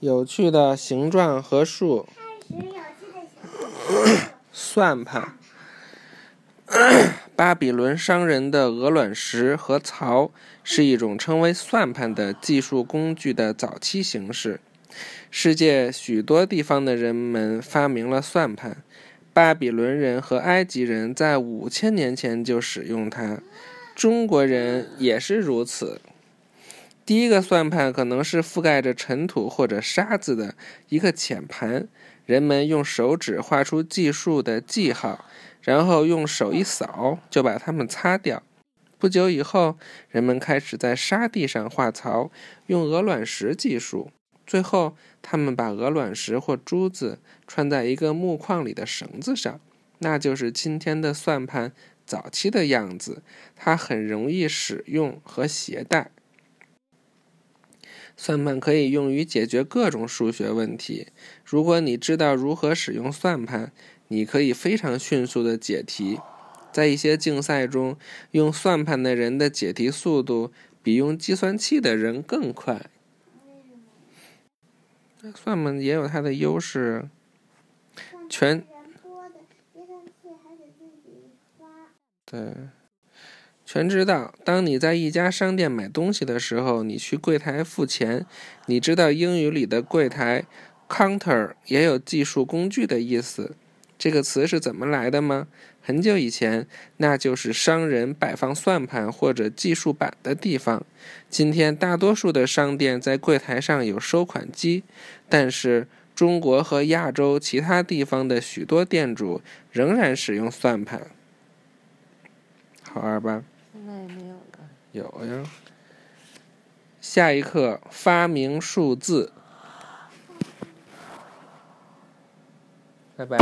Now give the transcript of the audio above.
有趣的形状和数。算盘。巴比伦商人的鹅卵石和槽是一种称为算盘的计数工具的早期形式。世界许多地方的人们发明了算盘。巴比伦人和埃及人在五千年前就使用它，中国人也是如此。第一个算盘可能是覆盖着尘土或者沙子的一个浅盘，人们用手指画出计数的记号，然后用手一扫就把它们擦掉。不久以后，人们开始在沙地上画槽，用鹅卵石计数。最后，他们把鹅卵石或珠子穿在一个木框里的绳子上，那就是今天的算盘早期的样子。它很容易使用和携带。算盘可以用于解决各种数学问题。如果你知道如何使用算盘，你可以非常迅速的解题。在一些竞赛中，用算盘的人的解题速度比用计算器的人更快。算盘也有它的优势，全对，全知道。当你在一家商店买东西的时候，你去柜台付钱，你知道英语里的柜台 （counter） 也有计数工具的意思。这个词是怎么来的吗？很久以前，那就是商人摆放算盘或者计数板的地方。今天，大多数的商店在柜台上有收款机，但是中国和亚洲其他地方的许多店主仍然使用算盘。好玩吧？现在也没有了。有呀，下一课发明数字，拜拜。